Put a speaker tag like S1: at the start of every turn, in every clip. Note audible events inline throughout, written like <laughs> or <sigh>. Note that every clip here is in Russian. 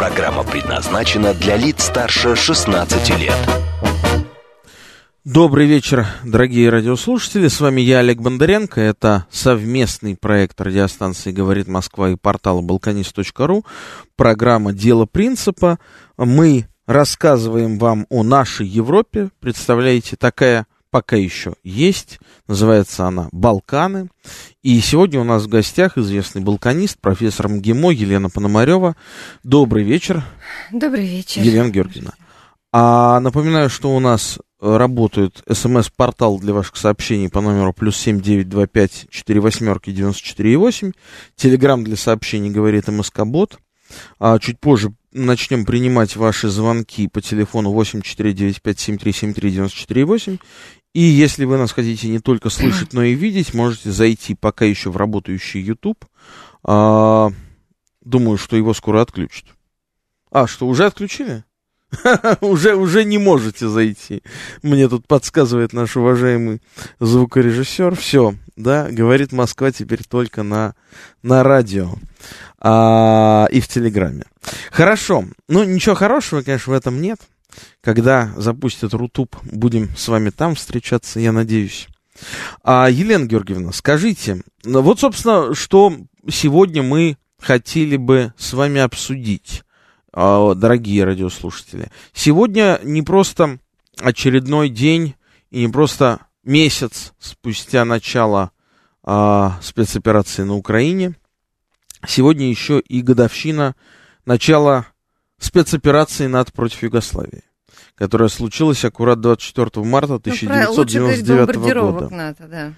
S1: Программа предназначена для лиц старше 16 лет.
S2: Добрый вечер, дорогие радиослушатели. С вами я, Олег Бондаренко. Это совместный проект радиостанции «Говорит Москва» и портала «Балканист.ру». Программа «Дело принципа». Мы рассказываем вам о нашей Европе. Представляете, такая пока еще есть. Называется она «Балканы». И сегодня у нас в гостях известный балканист, профессор МГИМО Елена Пономарева. Добрый вечер.
S3: Добрый вечер.
S2: Елена Георгиевна. А напоминаю, что у нас работает смс-портал для ваших сообщений по номеру плюс семь девять два пять четыре восьмерки девяносто четыре восемь. Телеграмм для сообщений говорит МСК Бот. А чуть позже начнем принимать ваши звонки по телефону 8495-7373-94-8. И если вы нас хотите не только слышать, но и видеть, можете зайти пока еще в работающий YouTube. А, думаю, что его скоро отключат. А, что, уже отключили? <laughs> уже, уже не можете зайти. Мне тут подсказывает наш уважаемый звукорежиссер. Все, да, говорит Москва теперь только на, на радио а, и в Телеграме. Хорошо. Ну, ничего хорошего, конечно, в этом нет. Когда запустят Рутуб, будем с вами там встречаться, я надеюсь. А, Елена Георгиевна, скажите, ну, вот, собственно, что сегодня мы хотели бы с вами обсудить, а, дорогие радиослушатели. Сегодня не просто очередной день и не просто месяц спустя начало а, спецоперации на Украине. Сегодня еще и годовщина начала спецоперации НАТО против Югославии, которая случилась аккурат 24 марта 1999 ну, года. НАТО, да.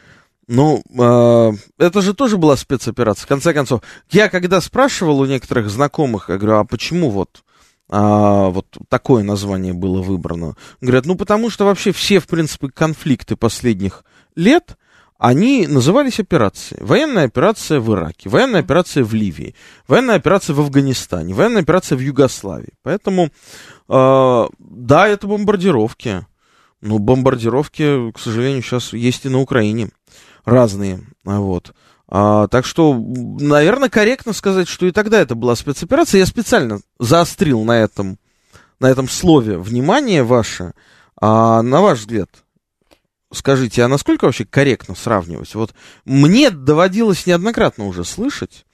S2: Ну, э, это же тоже была спецоперация. В конце концов, я когда спрашивал у некоторых знакомых, я говорю, а почему вот, а, вот такое название было выбрано? Говорят, ну потому что вообще все, в принципе, конфликты последних лет, они назывались операцией. Военная операция в Ираке, военная операция в Ливии, военная операция в Афганистане, военная операция в Югославии. Поэтому, э, да, это бомбардировки. Но бомбардировки, к сожалению, сейчас есть и на Украине разные. Вот. А, так что, наверное, корректно сказать, что и тогда это была спецоперация. Я специально заострил на этом, на этом слове внимание ваше. А, на ваш взгляд, скажите, а насколько вообще корректно сравнивать? Вот мне доводилось неоднократно уже слышать,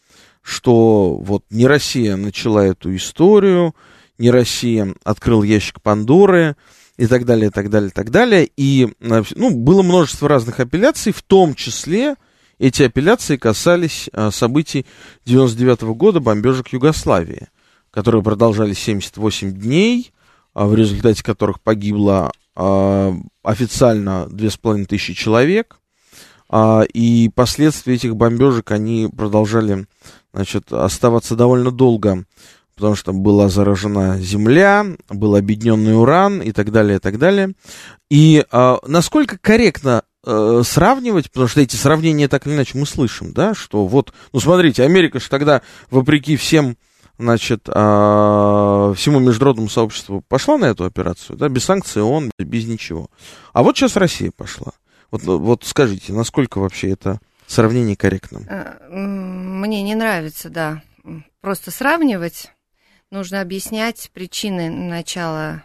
S2: что вот не Россия начала эту историю, не Россия открыл ящик Пандоры и так далее, и так далее, и так далее. И ну, было множество разных апелляций, в том числе эти апелляции касались а, событий 99 -го года, бомбежек Югославии, которые продолжались 78 дней, а в результате которых погибло официально 2500 человек, а, и последствия этих бомбежек, они продолжали, значит, оставаться довольно долго, потому что была заражена земля, был объединенный уран и так далее, и так далее. И а, насколько корректно э, сравнивать, потому что эти сравнения так или иначе мы слышим, да, что вот, ну смотрите, Америка же тогда, вопреки всем значит, а, всему международному сообществу пошла на эту операцию, да, без санкций ООН, без ничего. А вот сейчас Россия пошла. Вот, вот скажите, насколько вообще это сравнение корректно? Э,
S3: мне не нравится, да, просто сравнивать. Нужно объяснять причины начала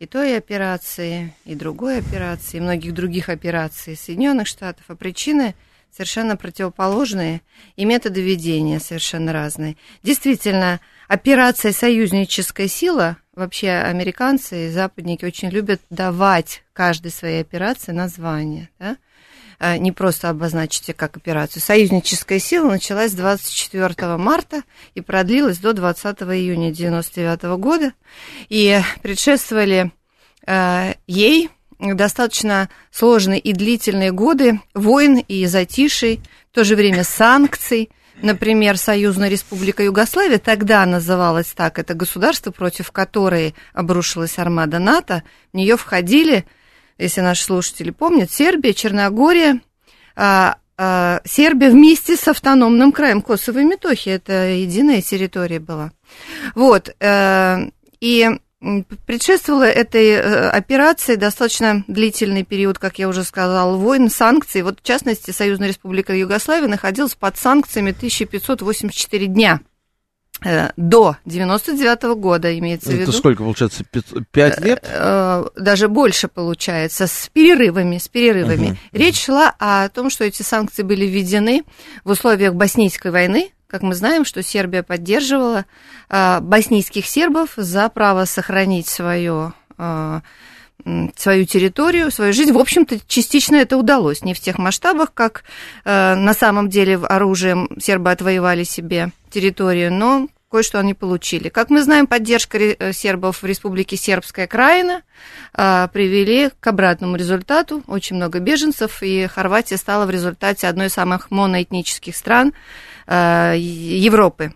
S3: и той операции, и другой операции, и многих других операций Соединенных Штатов, а причины совершенно противоположные, и методы ведения совершенно разные. Действительно, операция «Союзническая сила», вообще американцы и западники очень любят давать каждой своей операции название, да? А, не просто обозначить как операцию. Союзническая сила началась 24 марта и продлилась до 20 июня 1999 года, и предшествовали э, ей достаточно сложные и длительные годы войн и затишей, в то же время санкций, например, Союзная Республика Югославия, тогда называлась так, это государство, против которой обрушилась армада НАТО, в нее входили, если наши слушатели помнят, Сербия, Черногория, а, а, Сербия вместе с автономным краем Косово и Метохия, это единая территория была. Вот, э, и Предшествовала этой э, операции достаточно длительный период, как я уже сказала, войн, санкций. Вот, в частности, Союзная Республика Югославия находилась под санкциями 1584 дня э, до 99 -го года, имеется в виду.
S2: Это сколько, получается, 5 лет?
S3: Э, даже больше, получается, с перерывами, с перерывами. Угу. Речь шла о том, что эти санкции были введены в условиях Боснийской войны, как мы знаем, что Сербия поддерживала э, боснийских сербов за право сохранить свое э, свою территорию, свою жизнь. В общем-то, частично это удалось. Не в тех масштабах, как э, на самом деле оружием сербы отвоевали себе территорию, но кое-что они получили. Как мы знаем, поддержка э, сербов в Республике Сербская Краина э, привели к обратному результату. Очень много беженцев, и Хорватия стала в результате одной из самых моноэтнических стран Э, Европы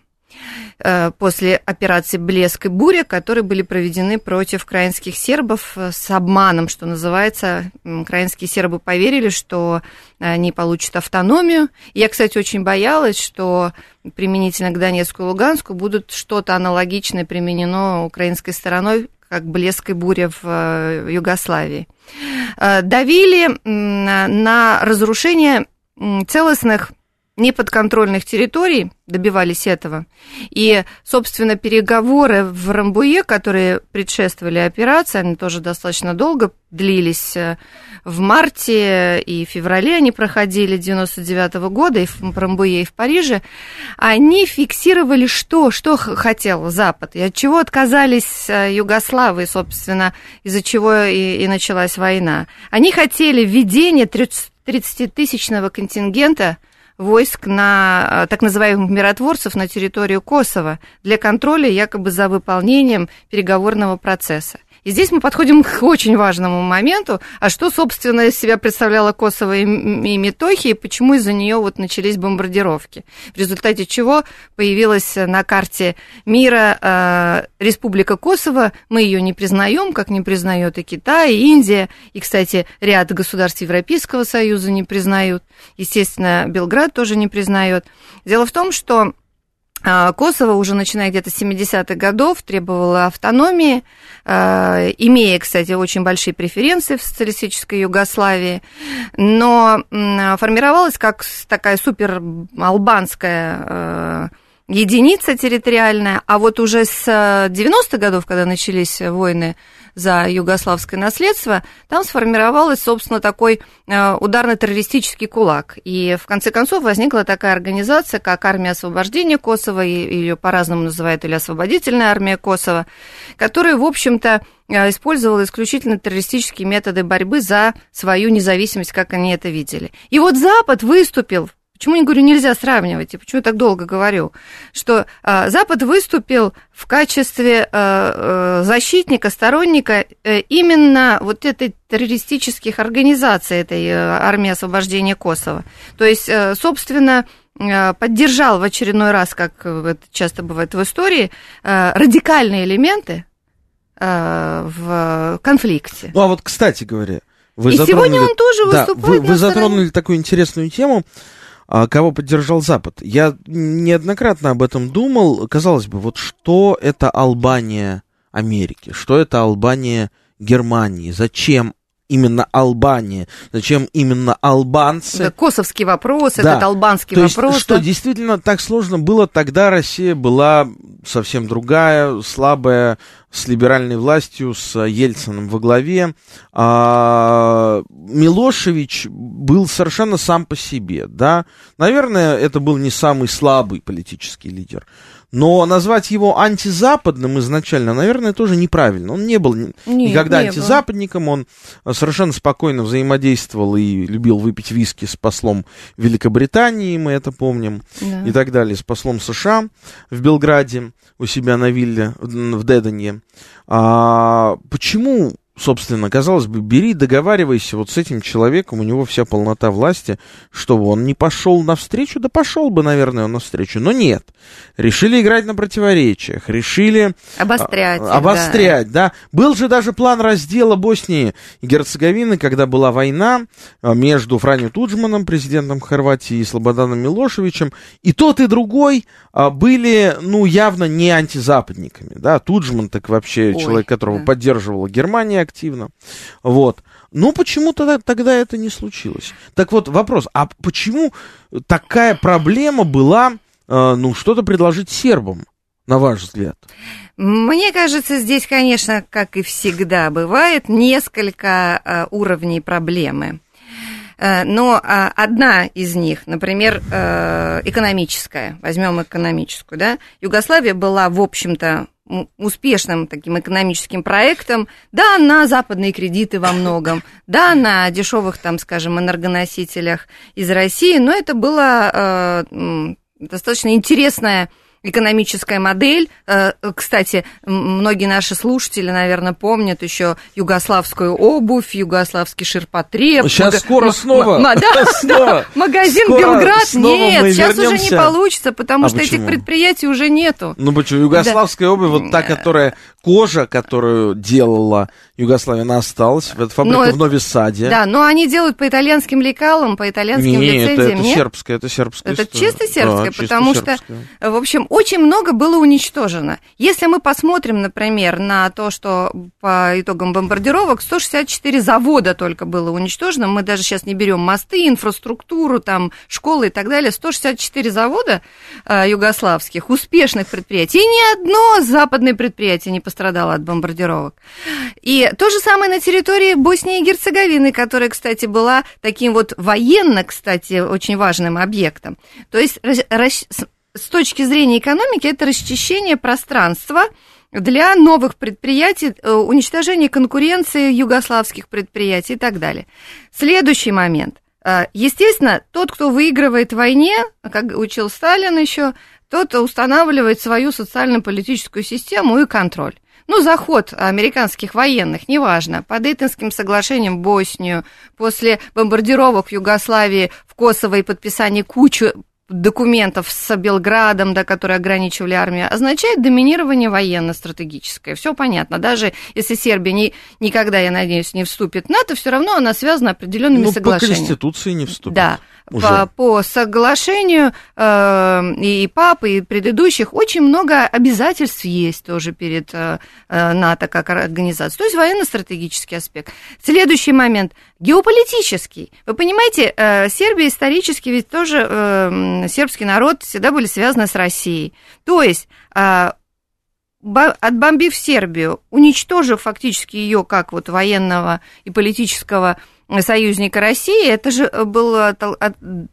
S3: после операции «Блеск» и «Буря», которые были проведены против украинских сербов э, с обманом, что называется. Украинские сербы поверили, что они получат автономию. Я, кстати, очень боялась, что применительно к Донецку и Луганску будут что-то аналогичное применено украинской стороной, как блеск и буря в Югославии. Давили на разрушение целостных неподконтрольных территорий добивались этого. И, собственно, переговоры в Рамбуе, которые предшествовали операции, они тоже достаточно долго длились. В марте и феврале они проходили 99 -го года и в Рамбуе, и в Париже. Они фиксировали, что, что хотел Запад, и от чего отказались э, Югославы, собственно, из-за чего и, и началась война. Они хотели введение 30-тысячного контингента войск на э, так называемых миротворцев на территорию Косово для контроля якобы за выполнением переговорного процесса. И здесь мы подходим к очень важному моменту, а что, собственно, из себя представляла Косово и, и Метохия, и почему из-за нее вот начались бомбардировки, в результате чего появилась на карте мира э, Республика Косово, мы ее не признаем, как не признает и Китай, и Индия, и, кстати, ряд государств Европейского Союза не признают, естественно, Белград тоже не признает. Дело в том, что Косово уже начиная где-то с 70-х годов требовало автономии, а, имея, кстати, очень большие преференции в социалистической Югославии, но формировалась как такая супер албанская а, единица территориальная, а вот уже с 90-х годов, когда начались войны за югославское наследство, там сформировалась, собственно, такой э, ударно-террористический кулак. И в конце концов возникла такая организация, как Армия освобождения Косово, ее по-разному называют, или Освободительная армия Косово, которая, в общем-то, э, использовала исключительно террористические методы борьбы за свою независимость, как они это видели. И вот Запад выступил Почему я говорю, нельзя сравнивать, и почему я так долго говорю, что э, Запад выступил в качестве э, э, защитника, сторонника э, именно вот этой террористических организаций, этой э, армии освобождения Косово. То есть, э, собственно, поддержал в очередной раз, как это часто бывает в истории, радикальные элементы в конфликте.
S2: Ну а вот, кстати говоря,
S3: вы и затронули... сегодня он тоже выступает.
S2: Да, вы, вы затронули такую интересную тему. А кого поддержал Запад. Я неоднократно об этом думал. Казалось бы, вот что это Албания Америки, что это Албания Германии, зачем именно Албания, зачем именно албанцы.
S3: Это косовский вопрос, да. этот албанский
S2: То
S3: вопрос.
S2: Есть, что действительно так сложно было, тогда Россия была совсем другая, слабая, с либеральной властью, с Ельцином во главе. А, Милошевич был совершенно сам по себе, да. Наверное, это был не самый слабый политический лидер. Но назвать его антизападным изначально, наверное, тоже неправильно. Он не был Нет, никогда не антизападником, был. он совершенно спокойно взаимодействовал и любил выпить виски с послом Великобритании, мы это помним, да. и так далее, с послом США в Белграде у себя на вилле в Деденье. А, почему собственно, казалось бы, бери, договаривайся вот с этим человеком, у него вся полнота власти, чтобы он не пошел навстречу, да пошел бы, наверное, он навстречу, но нет. Решили играть на противоречиях, решили...
S3: Обострять.
S2: А, обострять, да. да. Был же даже план раздела Боснии и Герцеговины, когда была война а, между Франью Туджманом, президентом Хорватии, и Слободаном Милошевичем, и тот, и другой а, были, ну, явно не антизападниками, да. Туджман так вообще Ой, человек, которого да. поддерживала Германия активно. Вот. Но почему-то тогда это не случилось. Так вот, вопрос, а почему такая проблема была, э, ну, что-то предложить сербам, на ваш взгляд?
S3: Мне кажется, здесь, конечно, как и всегда бывает, несколько э, уровней проблемы. Э, но одна из них, например, экономическая, возьмем экономическую, да, Югославия была, в общем-то, успешным таким экономическим проектом, да, на западные кредиты во многом, да, на дешевых, там, скажем, энергоносителях из России, но это было э, достаточно интересная экономическая модель. Э, кстати, многие наши слушатели, наверное, помнят еще югославскую обувь, югославский ширпотреб.
S2: Сейчас мага... скоро снова.
S3: М- да, <laughs> снова. магазин скоро, Белград. Нет, сейчас уже не получится, потому а что почему? этих предприятий уже нету.
S2: Ну почему? Югославская да. обувь, вот та, которая кожа, которую делала Югославия, она осталась. Это фабрика но, в Нови Саде.
S3: Да, но они делают по итальянским лекалам, по итальянским
S2: Нет,
S3: лицензиям.
S2: Это, это сербская, это сербская
S3: Это история. чисто сербская, да, потому чисто что, сербская. в общем, очень много было уничтожено. Если мы посмотрим, например, на то, что по итогам бомбардировок 164 завода только было уничтожено, мы даже сейчас не берем мосты, инфраструктуру, там, школы и так далее, 164 завода э, югославских, успешных предприятий, и ни одно западное предприятие не пострадало от бомбардировок. И то же самое на территории Боснии и Герцеговины, которая, кстати, была таким вот военно, кстати, очень важным объектом. То есть с точки зрения экономики это расчищение пространства для новых предприятий, э, уничтожение конкуренции югославских предприятий и так далее. Следующий момент. Э, естественно, тот, кто выигрывает в войне, как учил Сталин еще, тот устанавливает свою социально-политическую систему и контроль. Ну, заход американских военных, неважно, по Дейтонским соглашениям в Боснию, после бомбардировок в Югославии, в Косово и подписания кучи документов с Белградом, да, которые ограничивали армию, означает доминирование военно-стратегическое. Все понятно. Даже если Сербия не, никогда, я надеюсь, не вступит в НАТО, все равно она связана определенными ну, соглашениями.
S2: По Конституции не вступит.
S3: Да. По, по соглашению э, и папы, и предыдущих очень много обязательств есть тоже перед э, э НАТО как организацией. То есть военно-стратегический аспект. Следующий момент геополитический. Вы понимаете, э, Сербия исторически ведь тоже э, сербский народ всегда были связаны с Россией. То есть э, отбомбив Сербию, уничтожив фактически ее как вот военного и политического союзника России, это же был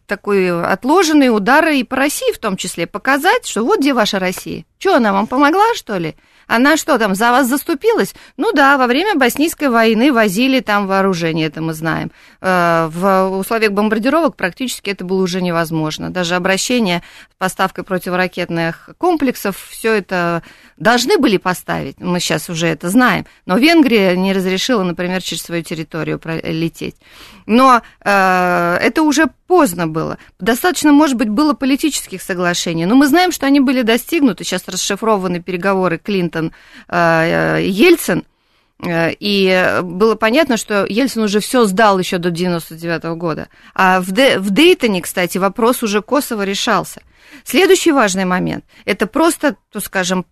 S3: такой отложенный удар и по России в том числе, показать, что вот где ваша Россия. Что, она вам помогла, что ли? Она что там, за вас заступилась? Ну да, во время Боснийской войны возили там вооружение, это мы знаем. Э, в условиях бомбардировок практически это было уже невозможно. Даже обращение с поставкой противоракетных комплексов, все это должны были поставить, мы сейчас уже это знаем. Но Венгрия не разрешила, например, через свою территорию пролететь. Но э, это уже поздно было. Достаточно, может быть, было политических соглашений, но мы знаем, что они были достигнуты. Сейчас расшифрованы переговоры Клинтон-Ельцин, э, э, и было понятно, что Ельцин уже все сдал еще до 99 года. А в, Де, в Дейтоне, кстати, вопрос уже Косово решался. Следующий важный момент – это просто, то скажем,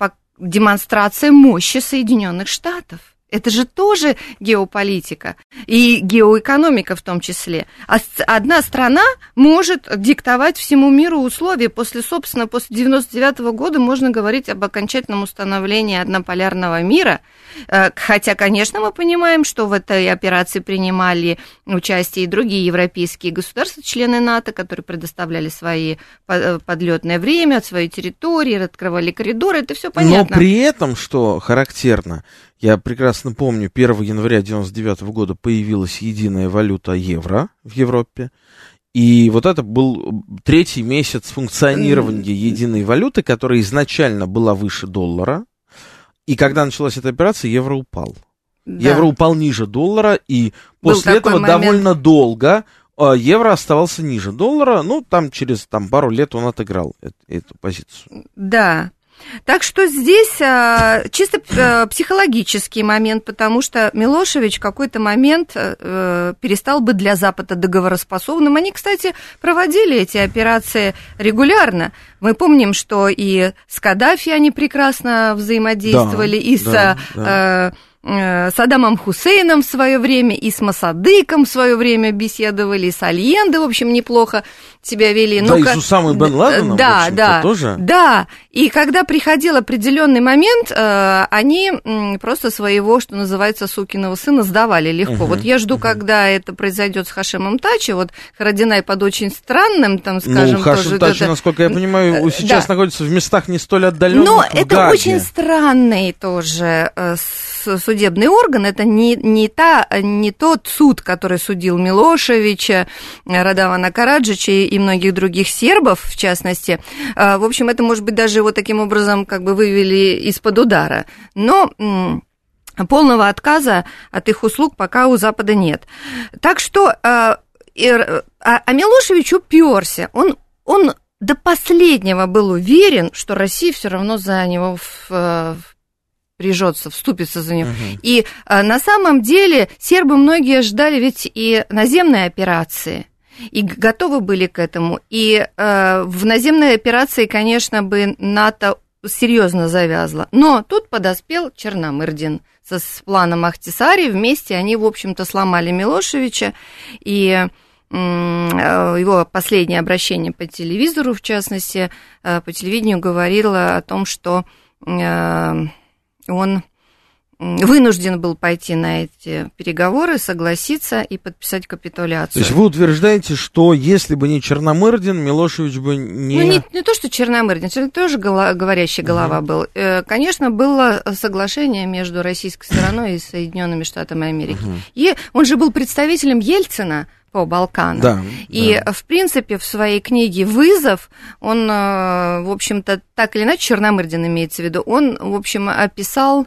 S3: демонстрация мощи Соединенных Штатов. Это же тоже геополитика и геоэкономика в том числе. А одна страна может диктовать всему миру условия. После, собственно, после 99 -го года можно говорить об окончательном установлении однополярного мира. Э, хотя, конечно, мы понимаем, что в этой операции принимали участие и другие европейские государства, члены НАТО, которые предоставляли свои э, подлетное время, свои территории, открывали коридоры. Это все понятно.
S2: Но при этом, что характерно, я прекрасно помню, 1 января 1999 года появилась единая валюта евро в Европе. И вот это был третий месяц функционирования единой валюты, которая изначально была выше доллара. И когда началась эта операция, евро упал. Да. Евро упал ниже доллара, и Был после этого момент... довольно долго а, евро оставался ниже доллара. Ну, там через там, пару лет он отыграл эту, эту позицию.
S3: Да. Так что здесь а, чисто а, психологический момент, потому что Милошевич в какой-то момент а, перестал быть для Запада договороспособным. Они, кстати, проводили эти операции регулярно. Мы помним, что и с Каддафи они прекрасно взаимодействовали, да, и с... Да, да Э, с Адамом Хусейном в свое время, и с Масадыком в свое время беседовали, и с Альенде, в общем, неплохо себя вели.
S2: Да, и с Усамой Бен Ладеном,
S3: да, да, тоже. Да, и когда приходил определенный момент, э, они просто своего, что называется, сукиного сына сдавали легко. Угу, вот я жду, угу. когда это произойдет с Хашемом Тачи, вот Харадинай под очень странным, там, ну, скажем, ну,
S2: Хашем тоже... Тачи, это... насколько я понимаю, э, сейчас да. находится в местах не столь отдаленных.
S3: Но это Гаге. очень странный тоже судебный орган, это не, не, та, не тот суд, который судил Милошевича, Радавана Караджича и многих других сербов, в частности. А, в общем, это, может быть, даже вот таким образом как бы вывели из-под удара. Но полного отказа от их услуг пока у Запада нет. Так что а, а, а Милошевич уперся. Он, он до последнего был уверен, что Россия все равно за него в, в прижется, вступится за него. Угу. И а, на самом деле сербы многие ждали ведь и наземной операции и готовы были к этому. И э, в наземной операции, конечно, бы НАТО серьезно завязла. Но тут подоспел Черномырдин со, с планом Ахтисари. Вместе они, в общем-то, сломали Милошевича. И э, его последнее обращение по телевизору, в частности, э, по телевидению говорило о том, что э, он вынужден был пойти на эти переговоры, согласиться и подписать капитуляцию.
S2: То есть вы утверждаете, что если бы не Черномырдин, Милошевич бы не...
S3: Ну, не, не то, что Черномырдин, это тоже голова, говорящая голова угу. был. Э, конечно, было соглашение между российской стороной и Соединенными Штатами Америки. Угу. И он же был представителем Ельцина, по Балканам. Да, и, да. в принципе, в своей книге «Вызов» он, э, в общем-то, так или иначе, Черномырдин имеется в виду, он, в общем, описал,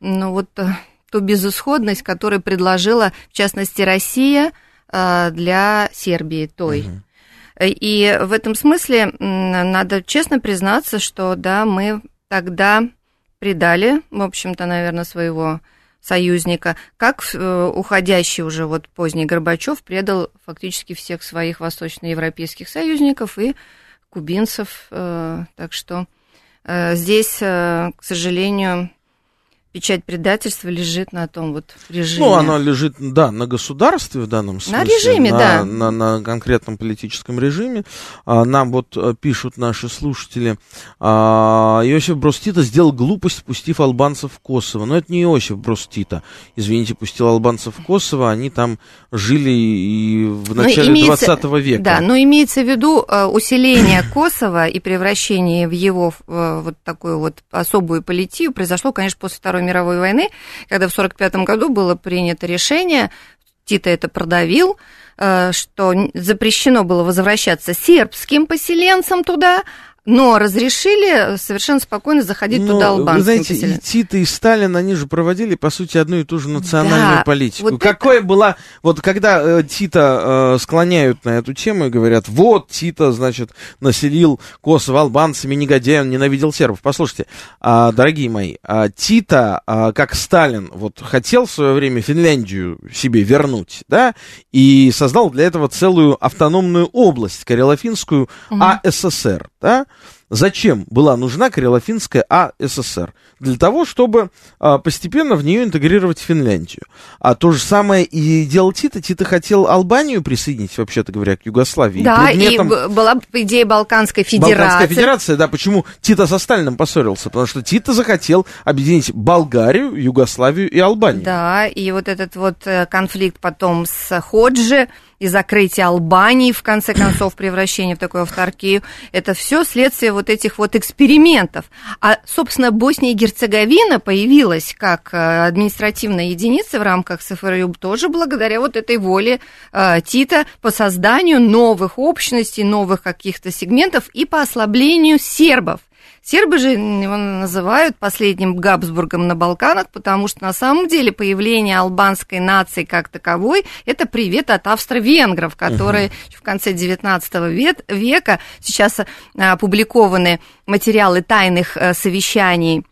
S3: ну, вот э, ту безысходность, которую предложила, в частности, Россия э, для Сербии той. Угу. И в этом смысле надо честно признаться, что, да, мы тогда предали, в общем-то, наверное, своего союзника, как э, уходящий уже вот поздний Горбачев предал фактически всех своих восточноевропейских союзников и кубинцев. Э, так что э, здесь, к сожалению, печать предательства лежит на том вот режиме.
S2: Ну, она лежит, да, на государстве в данном смысле.
S3: На режиме,
S2: на,
S3: да.
S2: На, на, конкретном политическом режиме. А, нам вот э, пишут наши слушатели, а, Иосиф Брос Тита сделал глупость, пустив албанцев в Коsovo. Но это не Иосиф Брос Тита, извините, пустил албанцев в Коsovo, они там жили и в начале ну, имеется, 20 века.
S3: Да, но имеется в виду э, усиление <coughs> Косово и превращение в его э, вот такую вот особую политию произошло, конечно, после Второй мировой войны, когда в 1945 году было принято решение, Тита это продавил, э, что запрещено было возвращаться сербским поселенцам туда, но разрешили совершенно спокойно заходить но, туда албанским. Вы
S2: знаете, и Тита, и Сталин, они же проводили, по сути, одну и ту же национальную да, политику. Вот Какое это... была... Вот когда э, Тита э, склоняют на эту тему и говорят, вот Тита, значит, населил Косово албанцами, негодяй, он ненавидел сербов. Послушайте, э, дорогие мои, э, Тита, э, как Сталин, вот хотел в свое время Финляндию себе вернуть, да, и создал для этого целую автономную область, Карелофинскую угу. АССР, да, Зачем была нужна Карелофинская АССР? Для того, чтобы а, постепенно в нее интегрировать Финляндию. А то же самое и делал Тита. Тита хотел Албанию присоединить, вообще-то говоря, к Югославии.
S3: Да, и, предметом... и была идея Балканской Федерации.
S2: Балканская Федерация, да. Почему Тита со Сталином поссорился? Потому что Тита захотел объединить Болгарию, Югославию и Албанию.
S3: Да, и вот этот вот э, конфликт потом с Ходжи, и закрытие Албании, в конце концов, превращение в такую авторкию, это все следствие вот этих вот экспериментов. А, собственно, Босния и Герцеговина появилась как э, административная единица в рамках СФРЮ тоже благодаря вот этой воле э, Тита по созданию новых общностей, новых каких-то сегментов и по ослаблению сербов Сербы же его называют последним Габсбургом на Балканах, потому что на самом деле появление албанской нации как таковой – это привет от австро-венгров, которые uh-huh. в конце XIX века сейчас опубликованы материалы тайных э, совещаний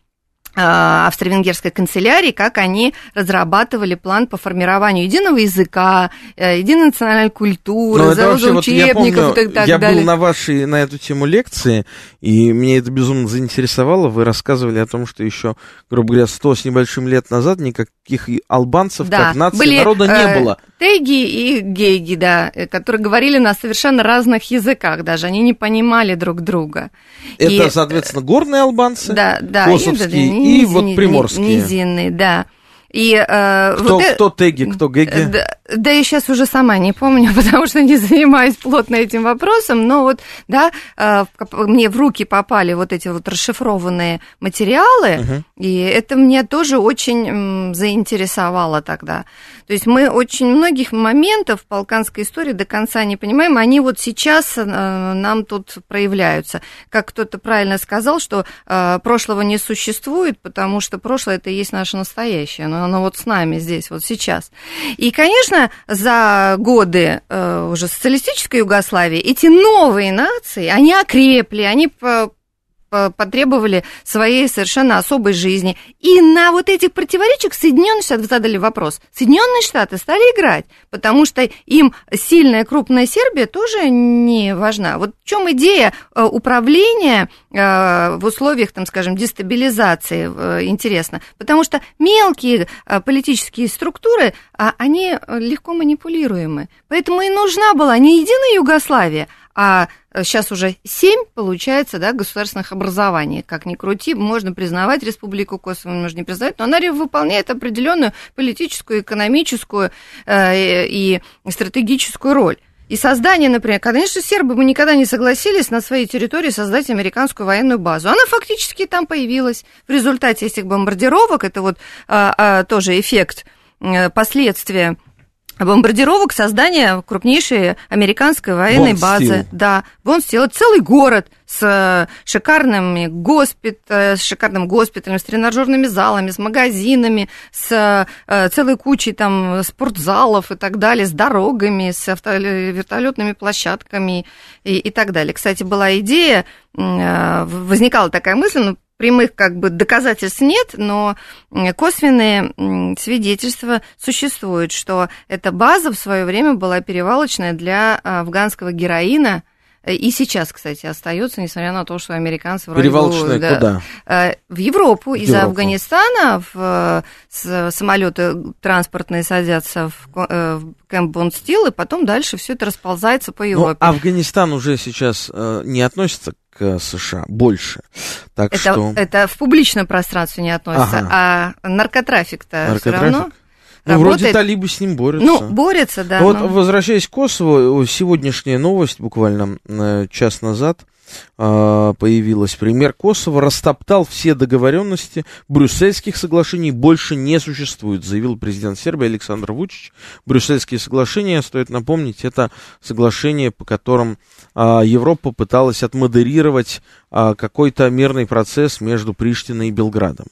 S3: австро-венгерской канцелярии, как они разрабатывали план по формированию единого языка, э, единой национальной культуры,
S2: ну, завода учебников вот, и так я далее. Я был на вашей на эту тему лекции, и мне это безумно заинтересовало. Вы рассказывали о том, что еще, грубо говоря, сто с небольшим лет назад никаких албанцев да, как нации были, народа не э, было.
S3: Теги и гейги, да, э, которые говорили на совершенно разных языках даже, они не понимали друг друга.
S2: Это, и, соответственно, горные албанцы,
S3: да, да,
S2: косовские и, и вот приморские.
S3: Низинные, да. И,
S2: э, кто, вот, кто теги, кто геги?
S3: Да, да, я сейчас уже сама не помню, <laughs> потому что не занимаюсь плотно этим вопросом, но вот, да, э, мне в руки попали вот эти вот расшифрованные материалы, угу. и это мне тоже очень м, заинтересовало тогда. То есть мы очень многих моментов балканской истории до конца не понимаем, они вот сейчас э, нам тут проявляются. Как кто-то правильно сказал, что э, прошлого не существует, потому что прошлое это и есть наше настоящее, но оно вот с нами здесь, вот сейчас. И, конечно, за годы э, уже социалистической Югославии эти новые нации, они окрепли, они потребовали своей совершенно особой жизни. И на вот этих противоречиях Соединенные Штаты задали вопрос. Соединенные Штаты стали играть, потому что им сильная крупная Сербия тоже не важна. Вот в чем идея э, управления э, в условиях, там, скажем, дестабилизации э, интересно? Потому что мелкие политические структуры, а, они легко манипулируемы. Поэтому и нужна была не единая Югославия, а сейчас уже семь, получается, да, государственных образований. Как ни крути, можно признавать Республику Косово, можно не признавать, но она выполняет определенную политическую, экономическую э, и стратегическую роль. И создание, например, конечно, сербы бы никогда не согласились на своей территории создать американскую военную базу. Она фактически там появилась в результате этих бомбардировок. Это вот а, а, тоже эффект, а, последствия бомбардировок создания крупнейшей американской военной Бон базы. Стил. Да, Бонстил. Целый город с э, шикарными госпит, э, с шикарным госпиталем, с тренажерными залами, с магазинами, с э, целой кучей там спортзалов и так далее, с дорогами, с авто, вертолетными площадками и, и так далее. Кстати, была идея, возникала такая мысль, ну, прямых как бы доказательств нет, но косвенные свидетельства существуют, что эта база в свое время была перевалочная для афганского героина, и сейчас, кстати, остается, несмотря на то, что американцы
S2: вроде Перевалочная да, куда?
S3: Э, в Европу. В из Европу. Афганистана в, с, самолеты транспортные садятся в, э, в Кэмп Бонстил, и потом дальше все это расползается по Европе.
S2: Но Афганистан уже сейчас э, не относится к США больше. Так
S3: это,
S2: что...
S3: это в публичном пространстве не относится, ага. а наркотрафик-то Наркотрафик? все равно.
S2: Ну, работает. вроде талибы с ним борются.
S3: Ну, борются, да.
S2: Вот, но... возвращаясь к Косово, сегодняшняя новость, буквально э, час назад, а, появилась. Пример Косово растоптал все договоренности, брюссельских соглашений больше не существует, заявил президент Сербии Александр Вучич. Брюссельские соглашения, стоит напомнить, это соглашение, по которым а, Европа пыталась отмодерировать а, какой-то мирный процесс между Приштиной и Белградом.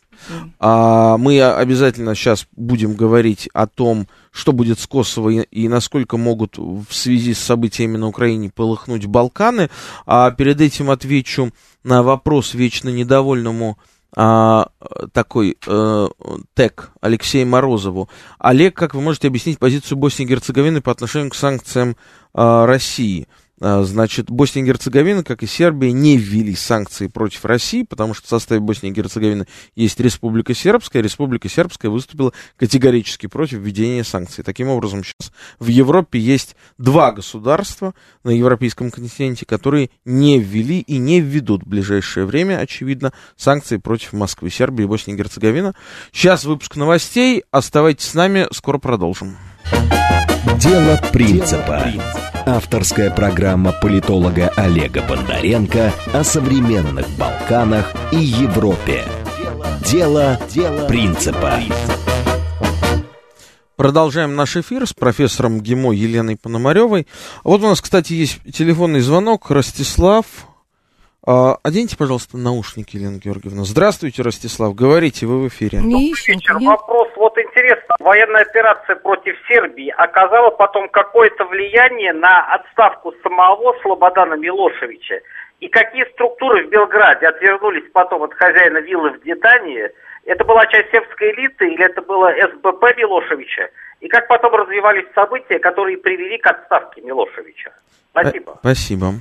S2: А, мы обязательно сейчас будем говорить о том, что будет с Косово и, и насколько могут в связи с событиями на Украине полыхнуть Балканы. А перед этим отвечу на вопрос вечно недовольному а, такой э, тег Алексею Морозову. Олег, как вы можете объяснить позицию Боснии и Герцеговины по отношению к санкциям э, России? Значит, Босния и Герцеговина, как и Сербия, не ввели санкции против России, потому что в составе Боснии и Герцеговины есть Республика Сербская. Республика Сербская выступила категорически против введения санкций. Таким образом, сейчас в Европе есть два государства на европейском континенте, которые не ввели и не введут в ближайшее время, очевидно, санкции против Москвы, Сербии и Боснии и Герцеговины. Сейчас выпуск новостей. Оставайтесь с нами, скоро продолжим.
S1: Дело принципа. Авторская программа политолога Олега Бондаренко о современных Балканах и Европе. Дело, Дело принципа.
S2: Продолжаем наш эфир с профессором ГИМО Еленой Пономаревой. Вот у нас, кстати, есть телефонный звонок. Ростислав, оденьте, пожалуйста, наушники, Елена Георгиевна. Здравствуйте, Ростислав. Говорите, вы в эфире.
S4: Не ищем, вечер. Вопрос вот интересно. Военная операция против Сербии оказала потом какое-то влияние на отставку самого Слободана Милошевича? И какие структуры в Белграде отвернулись потом от хозяина виллы в Детании? Это была часть сербской элиты или это было СБП Милошевича? И как потом развивались события, которые привели к отставке Милошевича? Спасибо.
S2: Спасибо.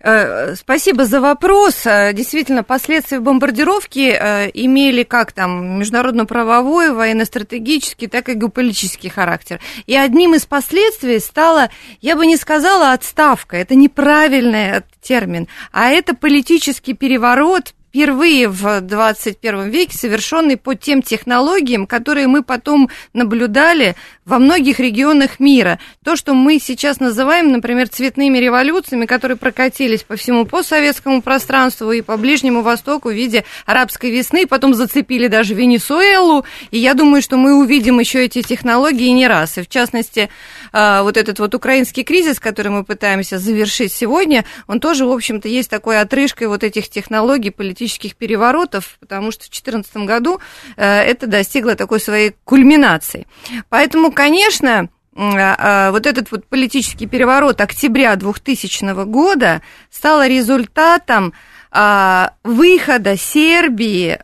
S3: Э, спасибо за вопрос. Э, действительно, последствия бомбардировки э, имели как там международно-правовой, военно-стратегический, так и геополитический характер. И одним из последствий стала, я бы не сказала отставка, это неправильный термин, а это политический переворот, впервые в 21 веке совершенный по тем технологиям, которые мы потом наблюдали во многих регионах мира. То, что мы сейчас называем, например, цветными революциями, которые прокатились по всему постсоветскому пространству и по Ближнему Востоку в виде арабской весны, потом зацепили даже Венесуэлу, и я думаю, что мы увидим еще эти технологии не раз. И в частности, а, вот этот вот украинский кризис, который мы пытаемся завершить сегодня, он тоже, в общем-то, есть такой отрыжкой вот этих технологий политических переворотов, потому что в 2014 году э, это достигло такой своей кульминации. Поэтому, конечно, а, а, вот этот вот политический переворот октября 2000 года стал результатом а, выхода Сербии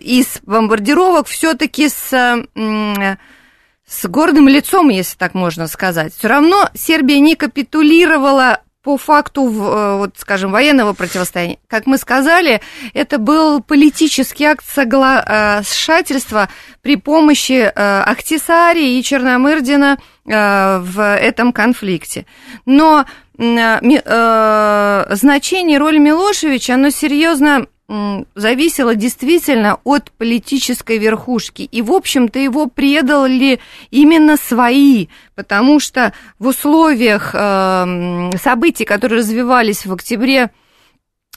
S3: из бомбардировок все-таки с с гордым лицом, если так можно сказать. Все равно Сербия не капитулировала по факту, э, вот, скажем, военного противостояния, как мы сказали, это был политический акт соглашательства при помощи э, Ахтисари и Черномырдина э, в этом конфликте. Но значение роли Милошевича, оно серьезно зависело действительно от политической верхушки. И, в общем-то, его предали именно свои, потому что в условиях э, событий, которые развивались в октябре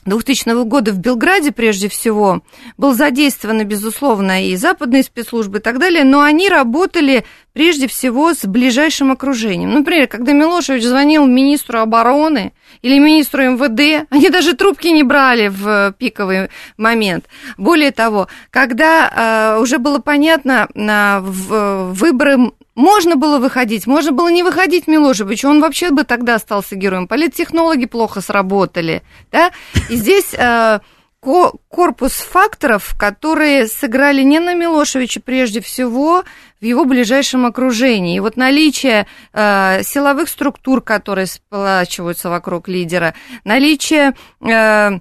S3: 2000 года в Белграде, прежде всего, был задействованы, безусловно, и западные спецслужбы и так далее, но они работали прежде всего с ближайшим окружением. Например, когда Милошевич звонил министру обороны или министру МВД, <laughs> они даже трубки не брали в пиковый момент. Более того, когда э, уже было понятно, э, в, выборы можно было выходить, можно было не выходить Милошевичу, он вообще бы тогда остался героем. Политтехнологи плохо сработали, да, и здесь э, корпус факторов, которые сыграли не на Милошевича прежде всего, в его ближайшем окружении. И вот наличие э, силовых структур, которые сплачиваются вокруг лидера, наличие э,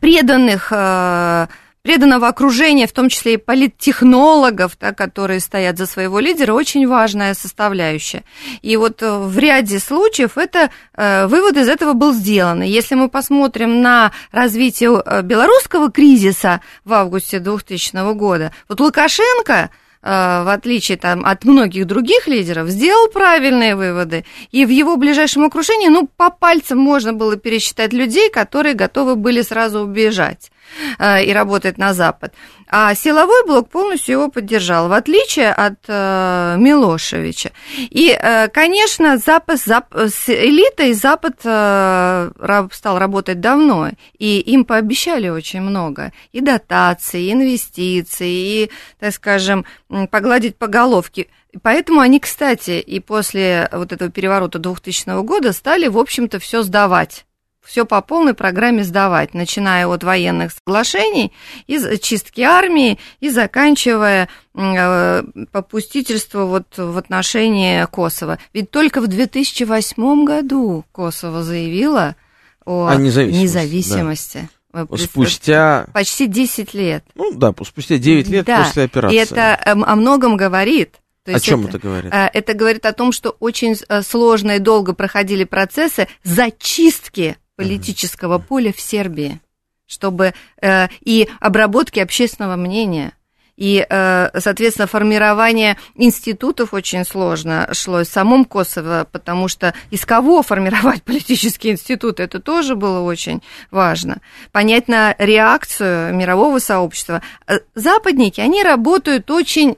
S3: преданных э, преданного окружения, в том числе и политтехнологов, да, которые стоят за своего лидера, очень важная составляющая. И вот э, в ряде случаев это, э, вывод из этого был сделан. И если мы посмотрим на развитие э, белорусского кризиса в августе 2000 года, вот Лукашенко в отличие там, от многих других лидеров, сделал правильные выводы. И в его ближайшем окружении, ну, по пальцам можно было пересчитать людей, которые готовы были сразу убежать. Э, и работает на Запад. А силовой блок полностью его поддержал, в отличие от э, Милошевича. И, э, конечно, Запад, Зап, с элитой Запад стал работать давно, и им пообещали очень много. И дотации, и инвестиции, и, так скажем, погладить по головке. Поэтому они, кстати, и после вот этого переворота 2000 года стали, в общем-то, все сдавать все по полной программе сдавать, начиная от военных соглашений, из чистки армии и заканчивая э, попустительство вот в отношении Косово. Ведь только в 2008 году Косово заявило о, о независимости. независимости.
S2: Да. Спустя...
S3: Почти 10 лет.
S2: Ну да, спустя 9 лет да. после операции.
S3: И это эм, о многом говорит.
S2: То о чем это, это говорит?
S3: Э, это говорит о том, что очень э, сложно и долго проходили процессы зачистки политического поля в Сербии, чтобы э, и обработки общественного мнения. И, э, соответственно, формирование институтов очень сложно шло в самом Косово, потому что из кого формировать <laughs> политические институты, это тоже было очень важно. Понять на реакцию мирового сообщества. Э, западники, они работают очень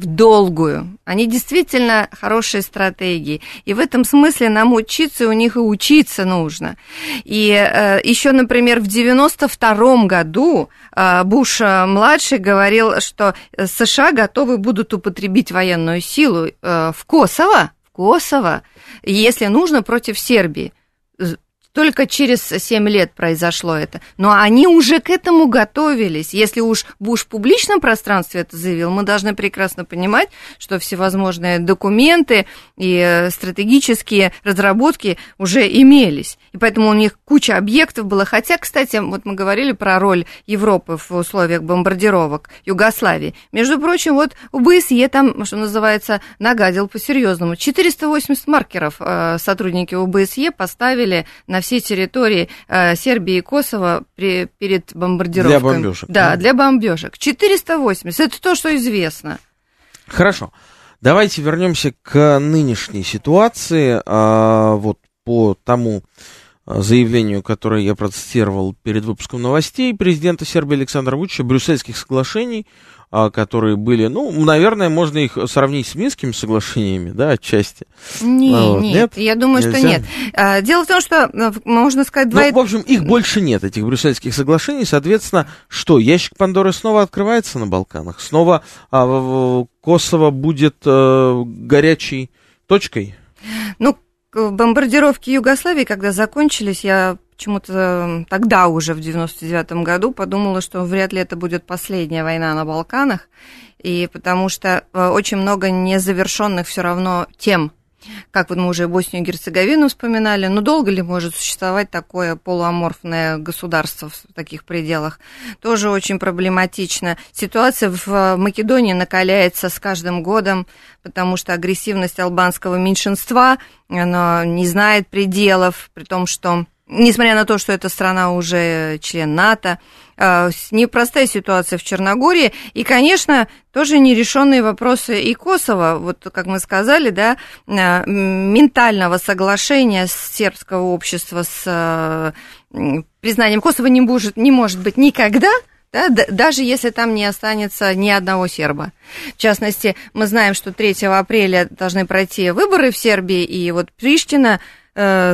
S3: в долгую. Они действительно хорошие стратегии. И в этом смысле нам учиться, у них и учиться нужно. И э, еще, например, в 92 году э, Буш-младший говорил, что США готовы будут употребить военную силу э, в Косово, в Косово, если нужно, против Сербии только через 7 лет произошло это. Но они уже к этому готовились. Если уж Буш в публичном пространстве это заявил, мы должны прекрасно понимать, что всевозможные документы и э, стратегические разработки уже имелись. И поэтому у них куча объектов было. Хотя, кстати, вот мы говорили про роль Европы в условиях бомбардировок Югославии. Между прочим, вот УБСЕ там, что называется, нагадил по-серьезному. 480 маркеров э, сотрудники УБСЕ поставили на всей территории э, Сербии и Косово при, перед бомбардировкой.
S2: Для бомбежек.
S3: Да, да, для бомбежек. 480, это то, что известно.
S2: Хорошо. Давайте вернемся к нынешней ситуации. А, вот по тому а, заявлению, которое я процитировал перед выпуском новостей президента Сербии Александра Вучича, брюссельских соглашений которые были, ну, наверное, можно их сравнить с Минскими соглашениями, да, отчасти.
S3: Не, а вот. нет, нет, я думаю, Нельзя? что нет. А, дело в том, что, э, можно сказать, два...
S2: Ну, в общем, их больше нет, этих брюссельских соглашений, соответственно, что, ящик Пандоры снова открывается на Балканах? Снова а, Косово будет а, горячей точкой?
S3: Ну, бомбардировки Югославии, когда закончились, я почему-то тогда уже, в 99 году, подумала, что вряд ли это будет последняя война на Балканах, и потому что э, очень много незавершенных все равно тем, как вот мы уже Боснию и Герцеговину вспоминали, но долго ли может существовать такое полуаморфное государство в таких пределах? Тоже очень проблематично. Ситуация в Македонии накаляется с каждым годом, потому что агрессивность албанского меньшинства, она не знает пределов, при том, что несмотря на то, что эта страна уже член НАТО, а, непростая ситуация в Черногории, и, конечно, тоже нерешенные вопросы и Косово, вот как мы сказали, да, а, ментального соглашения сербского общества с а, признанием Косово не может, не может быть никогда, да, даже если там не останется ни одного серба. В частности, мы знаем, что 3 апреля должны пройти выборы в Сербии, и вот Приштина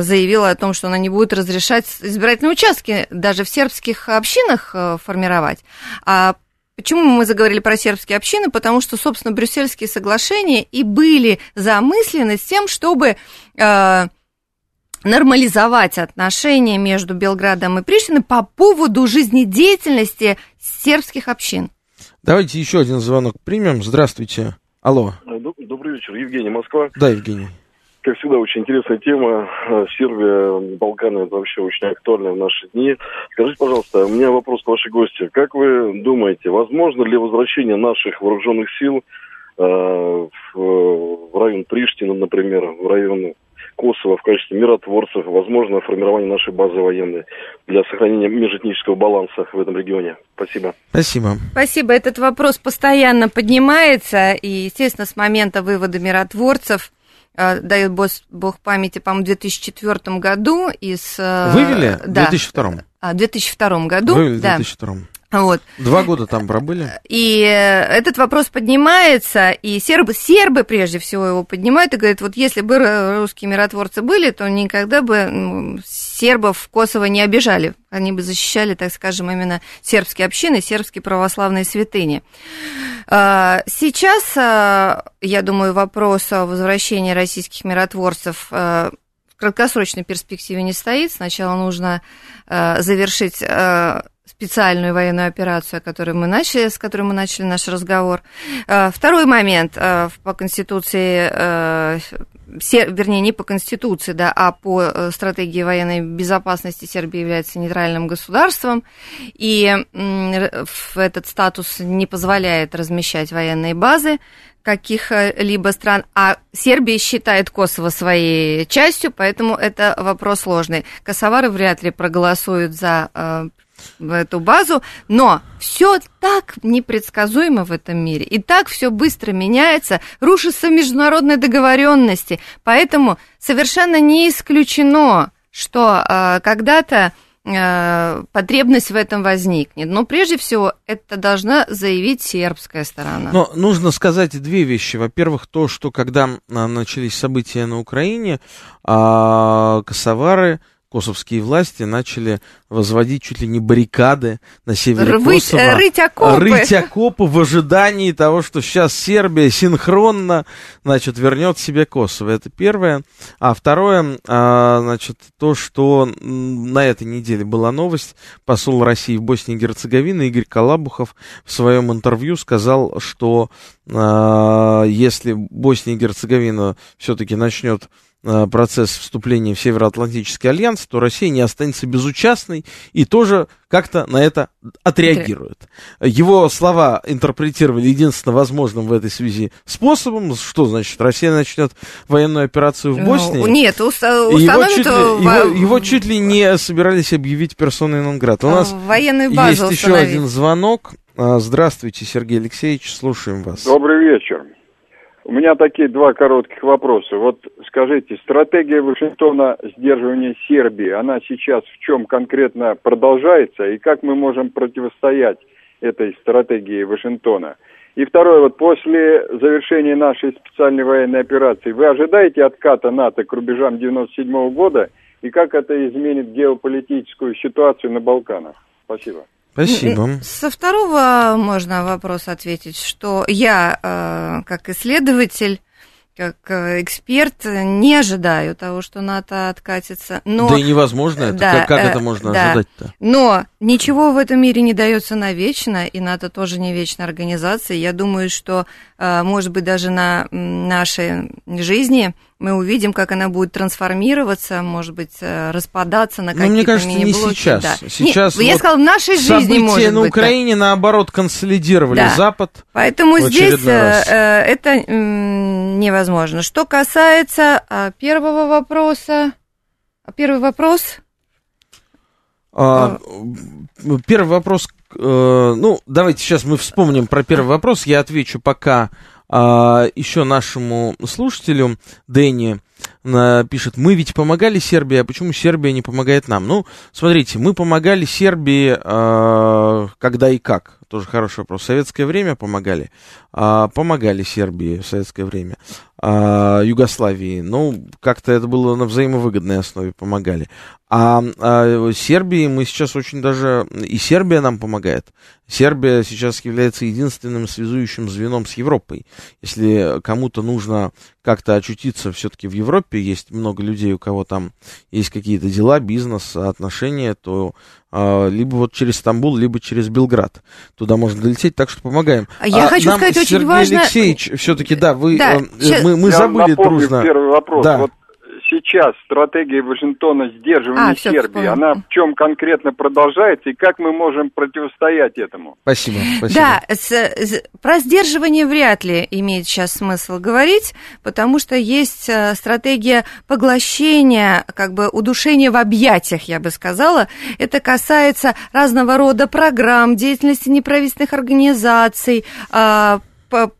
S3: заявила о том, что она не будет разрешать избирательные участки даже в сербских общинах э, формировать. А Почему мы заговорили про сербские общины? Потому что, собственно, брюссельские соглашения и были замыслены с тем, чтобы э, нормализовать отношения между Белградом и Приштиной по поводу жизнедеятельности сербских общин.
S2: Давайте еще один звонок примем. Здравствуйте. Алло.
S5: Добрый вечер. Евгений, Москва.
S2: Да, Евгений
S5: как всегда, очень интересная тема. Э, Сербия, Балканы, это вообще очень актуально в наши дни. Скажите, пожалуйста, у меня вопрос к вашей гости. Как вы думаете, возможно ли возвращение наших вооруженных сил э, в, в район Приштина, например, в район Косово в качестве миротворцев, возможно, формирование нашей базы военной для сохранения межэтнического баланса в этом регионе. Спасибо.
S2: Спасибо.
S3: Спасибо. Этот вопрос постоянно поднимается, и, естественно, с момента вывода миротворцев дает бог, памяти, по-моему, в 2004 году из...
S2: Э, Вывели?
S3: Да.
S2: В 2002?
S3: А, в 2002 году.
S2: Вывели в 2002. Да. Вот. Два года там пробыли.
S3: И этот вопрос поднимается, и сербы, сербы прежде всего его поднимают и говорят, вот если бы русские миротворцы были, то никогда бы сербов в Косово не обижали. Они бы защищали, так скажем, именно сербские общины, сербские православные святыни. А, сейчас, а, я думаю, вопрос о возвращении российских миротворцев а, в краткосрочной перспективе не стоит. Сначала нужно завершить специальную военную операцию, которую мы начали, с которой мы начали наш разговор. Э, второй момент э, по Конституции, э, вернее, не по Конституции, да, а по стратегии военной безопасности Сербия является нейтральным государством, и этот статус не позволяет размещать военные базы каких-либо стран, а Сербия считает Косово своей частью, поэтому это вопрос сложный. Косовары вряд ли проголосуют за в эту базу, но все так непредсказуемо в этом мире, и так все быстро меняется, рушатся международные договоренности, поэтому совершенно не исключено, что э, когда-то э, потребность в этом возникнет. Но прежде всего это должна заявить сербская сторона.
S2: Но нужно сказать две вещи. Во-первых, то, что когда а, начались события на Украине, а, косовары косовские власти начали возводить чуть ли не баррикады на севере
S3: Рвыть,
S2: Косово.
S3: э, рыть окопы.
S2: Рыть окопы в ожидании того, что сейчас Сербия синхронно, значит, вернет себе Косово. Это первое. А второе, а, значит, то, что на этой неделе была новость. Посол России в Боснии и Герцеговине Игорь Калабухов в своем интервью сказал, что а, если Босния и Герцеговина все-таки начнет процесс вступления в Североатлантический альянс, то Россия не останется безучастной и тоже как-то на это отреагирует. Его слова интерпретировали единственно возможным в этой связи способом. Что значит, Россия начнет военную операцию в Боснии?
S3: Ну, Нет, уста-
S2: его,
S3: установят
S2: чуть ли, его, его чуть ли не собирались объявить персоной Нонград. У нас
S3: военную базу
S2: есть еще
S3: установить.
S2: один звонок. А, Здравствуйте, Сергей Алексеевич, слушаем вас.
S6: Добрый вечер. У меня такие два коротких вопроса. Вот скажите, стратегия Вашингтона сдерживания Сербии, она сейчас в чем конкретно продолжается и как мы можем противостоять этой стратегии Вашингтона? И второе, вот после завершения нашей специальной военной операции, вы ожидаете отката НАТО к рубежам 97 года и как это изменит геополитическую ситуацию на Балканах? Спасибо.
S2: Спасибо.
S3: Со второго можно вопрос ответить, что я, э, как исследователь, как э, эксперт, не ожидаю того, что НАТО откатится. Но,
S2: да и невозможно это.
S3: да,
S2: как как
S3: э,
S2: это можно
S3: да.
S2: ожидать-то?
S3: но ничего в этом мире не дается навечно, и НАТО тоже не вечная организация. Я думаю, что, может быть, даже на нашей жизни мы увидим, как она будет трансформироваться, может быть, э, распадаться на
S2: Ну,
S3: какие-то
S2: мне кажется, не сейчас.
S3: Да.
S2: Сейчас
S3: Нет, я
S2: вот
S3: сказала, в нашей жизни, может
S2: на
S3: быть. да.
S2: Украине, наоборот, консолидировали
S3: Да.
S2: Запад.
S3: Поэтому здесь э,
S2: раз.
S3: э, это невозможно. Что касается а, первого вопроса, а, первый вопрос.
S2: А, м, первый вопрос. ну, давайте сейчас мы вспомним про первый вопрос. Я отвечу пока а, еще нашему слушателю Дэнни на- пишет, мы ведь помогали Сербии, а почему Сербия не помогает нам? Ну, смотрите, мы помогали Сербии а, когда и как. Тоже хороший вопрос. В советское время помогали? А, помогали Сербии в советское время. А, Югославии, ну, как-то это было на взаимовыгодной основе, помогали. А, а Сербии мы сейчас очень даже... И Сербия нам помогает. Сербия сейчас является единственным связующим звеном с Европой. Если кому-то нужно как-то очутиться все-таки в Европе, есть много людей, у кого там есть какие-то дела, бизнес, отношения, то а, либо вот через Стамбул, либо через Белград. Туда можно долететь, так что помогаем.
S3: А я хочу
S2: нам
S3: сказать, очень
S2: Сергей
S3: важно-
S2: Алексеевич, все-таки, да, вы,
S3: Да,
S2: э,
S3: щас-
S2: мы, мы
S6: Я
S2: забыли дружно.
S6: первый вопрос.
S2: Да.
S6: Вот сейчас стратегия Вашингтона сдерживания
S3: А,
S6: Сербии, она в чем конкретно продолжается и как мы можем противостоять этому?
S2: Спасибо, спасибо.
S3: Да, с- с- про сдерживание вряд ли имеет сейчас смысл говорить, потому что есть э, стратегия поглощения, как бы удушения в объятиях, я бы сказала. Это касается разного рода программ, деятельности неправительственных организаций, а,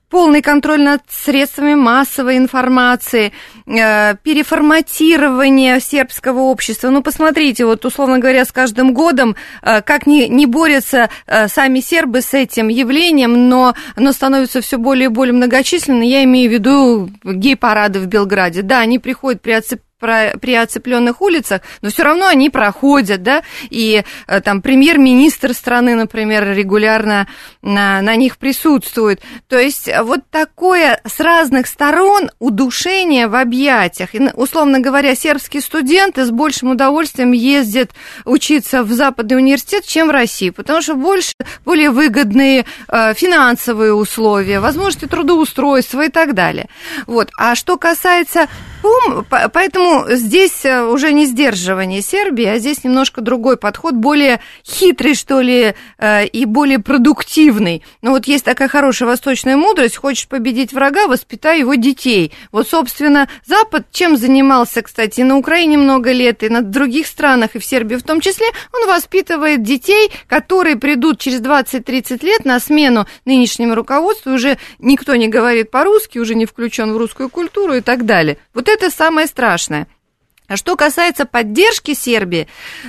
S3: полный контроль над средствами массовой информации, э, переформатирование сербского общества. Ну, посмотрите, вот, условно говоря, с каждым годом, э, как не, не борются э, сами сербы с этим явлением, но оно становится все более и более многочисленным. Я имею в виду гей-парады в Белграде. Да, они приходят при про- при оцепленных улицах, но все равно они проходят, да, и э, там премьер-министр страны, например, регулярно на, на них присутствует. То есть вот такое с разных сторон удушение в объятиях. И, условно говоря, сербские студенты с большим удовольствием ездят учиться в Западный университет, чем в России, потому что больше, более выгодные э, финансовые условия, возможности трудоустройства и так далее. Вот. А что касается Пум, по- поэтому здесь э, уже не сдерживание Сербии, а здесь немножко другой подход, более хитрый, что ли, э, и более продуктивный. Но вот есть такая хорошая восточная мудрость, хочешь победить врага, воспитай его детей. Вот, собственно, Запад чем занимался, кстати, и на Украине много лет, и на других странах, и в Сербии в том числе, он воспитывает детей, которые придут через 20-30 лет на смену нынешнему руководству, уже никто не говорит по-русски, уже не включен в русскую культуру и так далее. Вот это самое страшное. А что касается поддержки Сербии,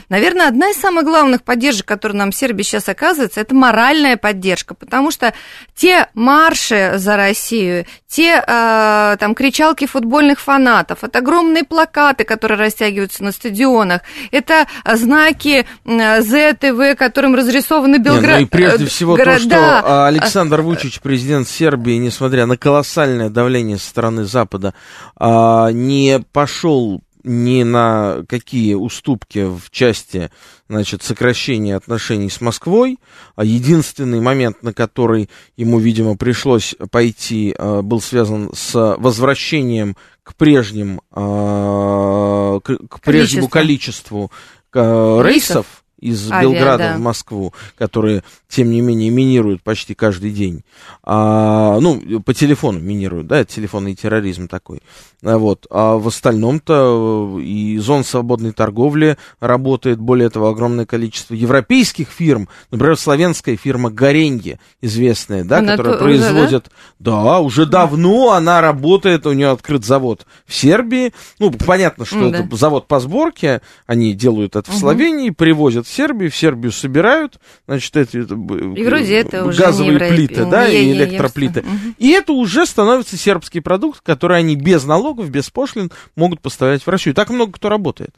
S3: наверное, одна из самых главных поддержек, которые нам Сербия сейчас оказывается, это моральная поддержка, потому что те марши за Россию, те э, там кричалки футбольных фанатов, это огромные плакаты, которые растягиваются на стадионах, это знаки ЗТВ, которым разрисованы Белград.
S2: ну и прежде всего города. то, что Александр Вучич, президент Сербии, несмотря на колоссальное давление со стороны Запада, не пошел ни на какие уступки в части значит, сокращения отношений с Москвой. А единственный момент, на который ему, видимо, пришлось пойти, а, был связан с возвращением к прежним, а, к прежнему количеству рейсов, рейсов из Авиа, Белграда да. в Москву, которые, тем не менее, минируют почти каждый день. А, ну, по телефону минируют, да, это телефонный терроризм такой. А вот. А в остальном-то и зон свободной торговли работает, более того, огромное количество европейских фирм, например, славянская фирма Горенье, известная, да, она которая производит... Уже, да? да, уже давно она работает, у нее открыт завод в Сербии. Ну, понятно, что mm, это да. завод по сборке, они делают это в Словении, привозят в Сербию, в Сербию собирают, значит, эти
S3: и вроде это
S2: газовые
S3: уже
S2: плиты,
S3: не,
S2: да,
S3: не,
S2: и электроплиты.
S3: Не, не,
S2: и это уже становится сербский продукт, который они без налогов, без пошлин могут поставлять в Россию. Так много кто работает.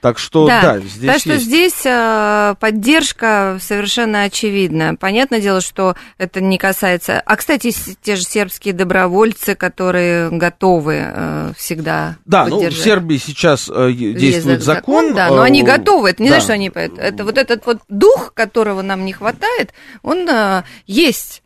S2: Так что, да, да здесь
S3: Так что
S2: есть.
S3: здесь э, поддержка совершенно очевидна. Понятное дело, что это не касается... А, кстати, те же сербские добровольцы, которые готовы э, всегда
S2: Да, ну, в Сербии сейчас э, действует закон. закон.
S3: Да, но они готовы. Это не да. значит, что они... Это вот этот вот дух, которого нам не хватает, он э, есть.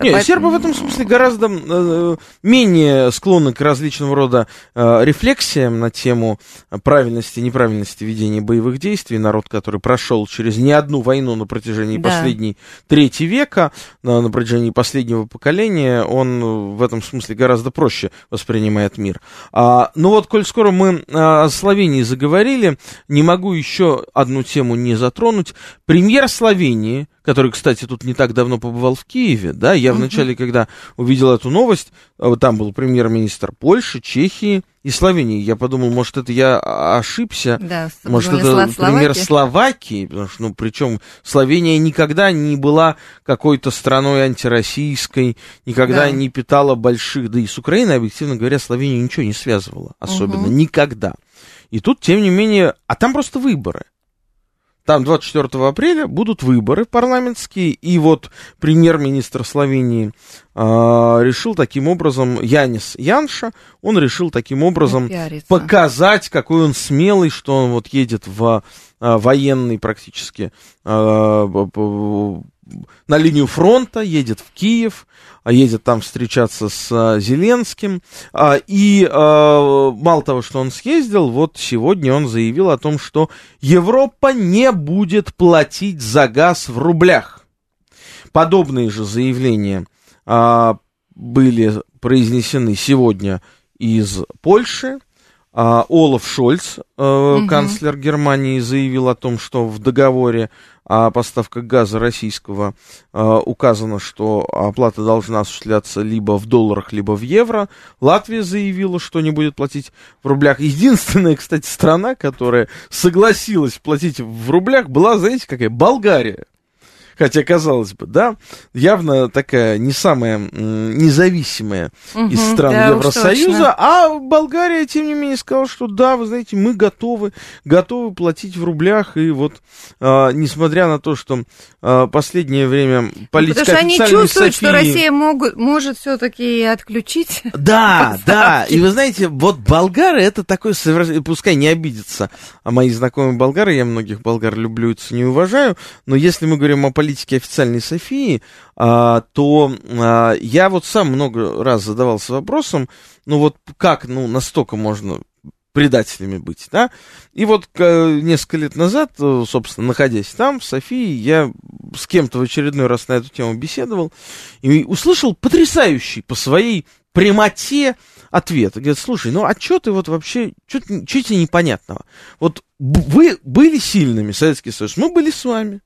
S2: Нет, Поэтому... сербы в этом смысле гораздо э, менее склонны к различного рода э, рефлексиям на тему правильности и неправильности ведения боевых действий. Народ, который прошел через не одну войну на протяжении да. последней трети века, на, на протяжении последнего поколения, он в этом смысле гораздо проще воспринимает мир. А, ну вот, коль скоро мы о Словении заговорили, не могу еще одну тему не затронуть. Премьер Словении который, кстати, тут не так давно побывал в Киеве, да, я вначале, когда увидел эту новость, а, там был премьер-министр Польши, Чехии и Словении, я подумал, может, это я ошибся,
S3: да,
S2: может, это премьер Словакии, потому что, ну, причем Словения никогда не была какой-то страной антироссийской, никогда да. не питала больших, да и с Украиной, объективно говоря, Словения ничего не связывала, особенно, угу. никогда. И тут, тем не менее, а там просто выборы. Там 24 апреля будут выборы парламентские, и вот премьер-министр Словении э, решил таким образом, Янис Янша, он решил таким образом показать, какой он смелый, что он вот едет в э, военный практически э, на линию фронта, едет в Киев, а едет там встречаться с а, Зеленским. А, и мало того, что он съездил, вот сегодня он заявил о том, что Европа не будет платить за газ в рублях. Подобные же заявления были произнесены сегодня из Польши. Олаф Шольц, угу. канцлер Германии, заявил о том, что в договоре о поставках газа российского э, указано, что оплата должна осуществляться либо в долларах, либо в евро. Латвия заявила, что не будет платить в рублях. Единственная, <laughs> кстати, страна, которая согласилась платить в рублях, была, знаете, какая? Болгария. Хотя, казалось бы, да, явно такая не самая независимая угу, из стран да, Евросоюза, а Болгария, тем не менее, сказала, что да, вы знаете, мы готовы, готовы платить в рублях, и вот, а, несмотря на то, что а, последнее время политика
S3: Потому что они чувствуют, Софии... что Россия могут, может все-таки отключить. <laughs>
S2: Да, да, и вы знаете, вот болгары, это такой, пускай не обидятся а мои знакомые болгары, я многих болгар люблю и не уважаю, но если мы говорим о политики официальной Софии, а, то а, я вот сам много раз задавался вопросом, ну вот как, ну, настолько можно предателями быть, да? И вот несколько лет назад, э, собственно, находясь там, в Софии, я с кем-то в очередной раз на эту тему беседовал и услышал потрясающий по своей прямоте ответ. Говорит, слушай, ну а что ты вот вообще, что тебе непонятного? Вот вы были сильными, Советский Союз, мы были с вами.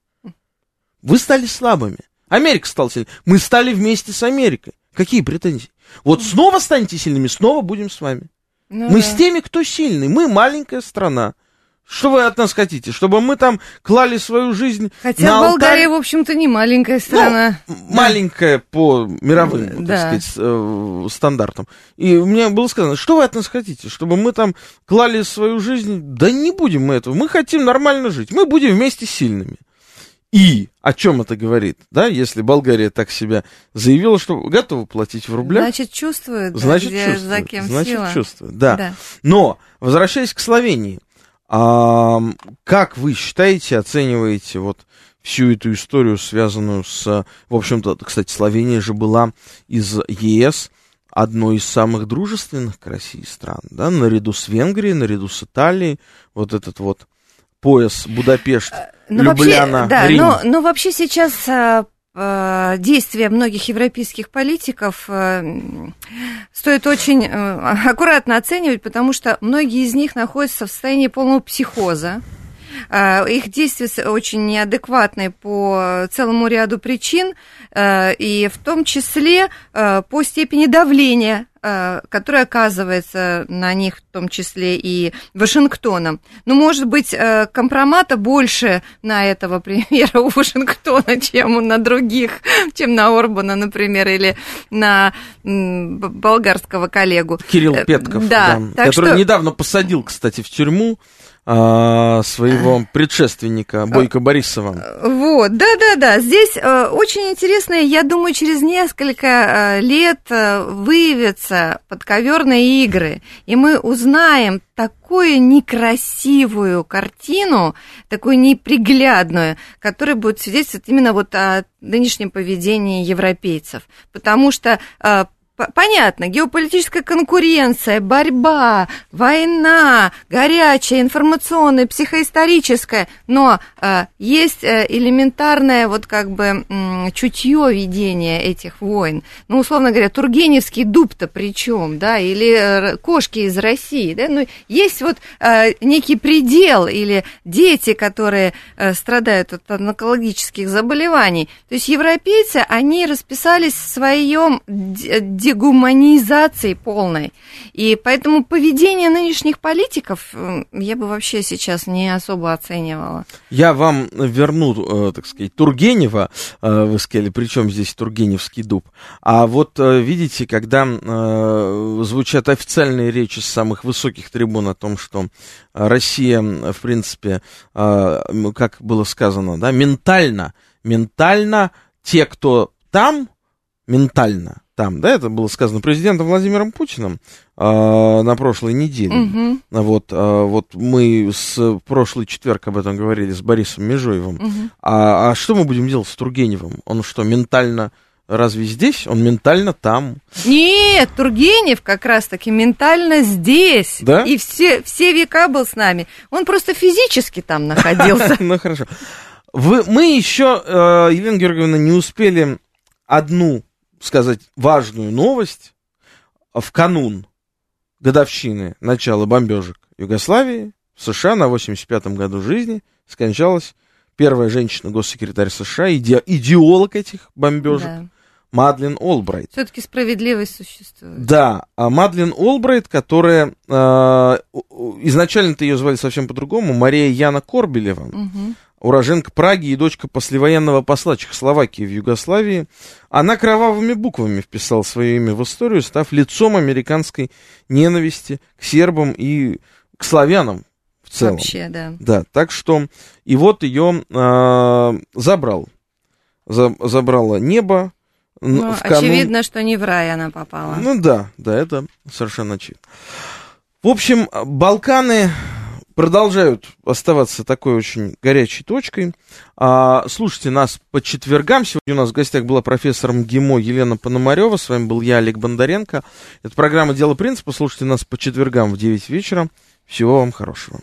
S2: Вы стали слабыми. Америка стала сильной. Мы стали вместе с Америкой. Какие претензии? Вот снова станете сильными, снова будем с вами.
S3: Ну
S2: мы
S3: да.
S2: с теми, кто сильный. Мы маленькая страна. Что вы от нас хотите? Чтобы мы там клали свою жизнь
S3: Хотя
S2: на алтарь?
S3: Болгария, в общем-то, не маленькая страна.
S2: Ну, маленькая по мировым,
S3: Да.
S2: так сказать, э, стандартам. И мне было сказано, что вы от нас хотите? Чтобы мы там клали свою жизнь? Да не будем мы этого. Мы хотим нормально жить. Мы будем вместе сильными. И о чем это говорит? Да, если Болгария так себя заявила, что готова платить в рублях,
S3: Значит, чувствует,
S2: значит,
S3: где,
S2: чувствует.
S3: за кем
S2: значит,
S3: сила.
S2: чувствует, да.
S3: Да.
S2: Но, возвращаясь к Словении, а, как вы считаете, оцениваете вот всю эту историю, связанную с... В общем-то, кстати, Словения же была из ЕС одной из самых дружественных к России стран, да, наряду с Венгрией, наряду с Италией, вот этот вот пояс Будапешт,
S3: Ну,
S2: Любляна,
S3: вообще, да,
S2: Рим.
S3: но, но вообще сейчас а, а, действия многих европейских политиков м, стоит очень а, <laughs> аккуратно оценивать, потому что многие из них находятся в состоянии полного психоза. А, Их действия очень неадекватны по целому ряду причин, а, и в том числе по степени давления, а, которое оказывается на них, в том числе и Вашингтоном. Ну, может быть, э, компромата больше на этого <laughs> премьера у Вашингтона, чем на других, чем на Орбана, например, или на болгарского коллегу.
S2: Кирилл
S3: Э,
S2: Петков,
S3: да,
S2: да, который
S3: что-
S2: недавно посадил, кстати, в тюрьму а, своего предшественника Бойко Борисова.
S3: Вот, да-да-да, здесь э, очень интересно, я думаю, через несколько э, лет э, выявятся подковерные игры, и мы узнаем такую некрасивую картину, такую неприглядную, которая будет свидетельствовать именно вот о нынешнем поведении европейцев. Потому что П- Понятно, геополитическая конкуренция, борьба, война, горячая, информационная, психоисторическая, но э, есть э, элементарное вот как бы м, чутье ведения этих войн. Ну, условно говоря, Тургеневский дуб-то при чем, да, или э, кошки из России, да, ну, есть вот э, некий предел или дети, которые э, страдают от онкологических заболеваний. То есть европейцы, они расписались в своем дегуманизации полной. И поэтому поведение нынешних политиков я бы вообще сейчас не особо оценивала.
S2: Я вам верну, э, так сказать, Тургенева, э, вы сказали, причем здесь Тургеневский дуб. А вот э, видите, когда звучат официальные речи с самых высоких трибун о том, что Россия, в принципе, как было сказано, да, ментально, ментально те, кто там, ментально там, да, это было сказано президентом Владимиром Путиным э, на прошлой неделе.
S3: Мгм,
S2: Вот, а, вот мы с прошлый четверг об этом говорили с Борисом Межуевым.
S3: мгм.
S2: А, а что мы будем делать с Тургеневым? Он что, ментально разве здесь? Он ментально там.
S3: Нет, Тургенев как раз-таки ментально здесь.
S2: Да?
S3: И все, все века был с нами. Он просто физически там находился. <laughs>
S2: Ну хорошо. Вы, мы еще, э, Елена Георгиевна, не успели одну сказать важную новость в канун годовщины начала бомбежек Югославии в США на 85-м году жизни скончалась первая женщина-госсекретарь США, иде- идеолог этих бомбежек, Мадлен Олбрайт.
S3: Все-таки справедливость существует.
S2: Да, а Мадлен Олбрайт, которая э, изначально-то ее звали совсем по-другому, Мария Яна Корбелева,
S3: Мгм.
S2: Уроженка Праги и дочка послевоенного посла Чехословакии в Югославии, она кровавыми буквами вписала свое имя в историю, став лицом американской ненависти к сербам и к славянам в целом.
S3: Вообще, да.
S2: Да, так что и вот ее забрал, За- забрало небо.
S3: Ну,
S2: в канун-
S3: очевидно, что не в рай она попала.
S2: ну да, да, это совершенно очевидно. В общем, Балканы продолжают оставаться такой очень горячей точкой. А, слушайте нас по четвергам. Сегодня у нас в гостях была профессор МГИМО Елена Пономарева. С вами был я, Олег Бондаренко. Это программа «Дело принципа». Слушайте нас по четвергам в 9 вечера. Всего вам хорошего.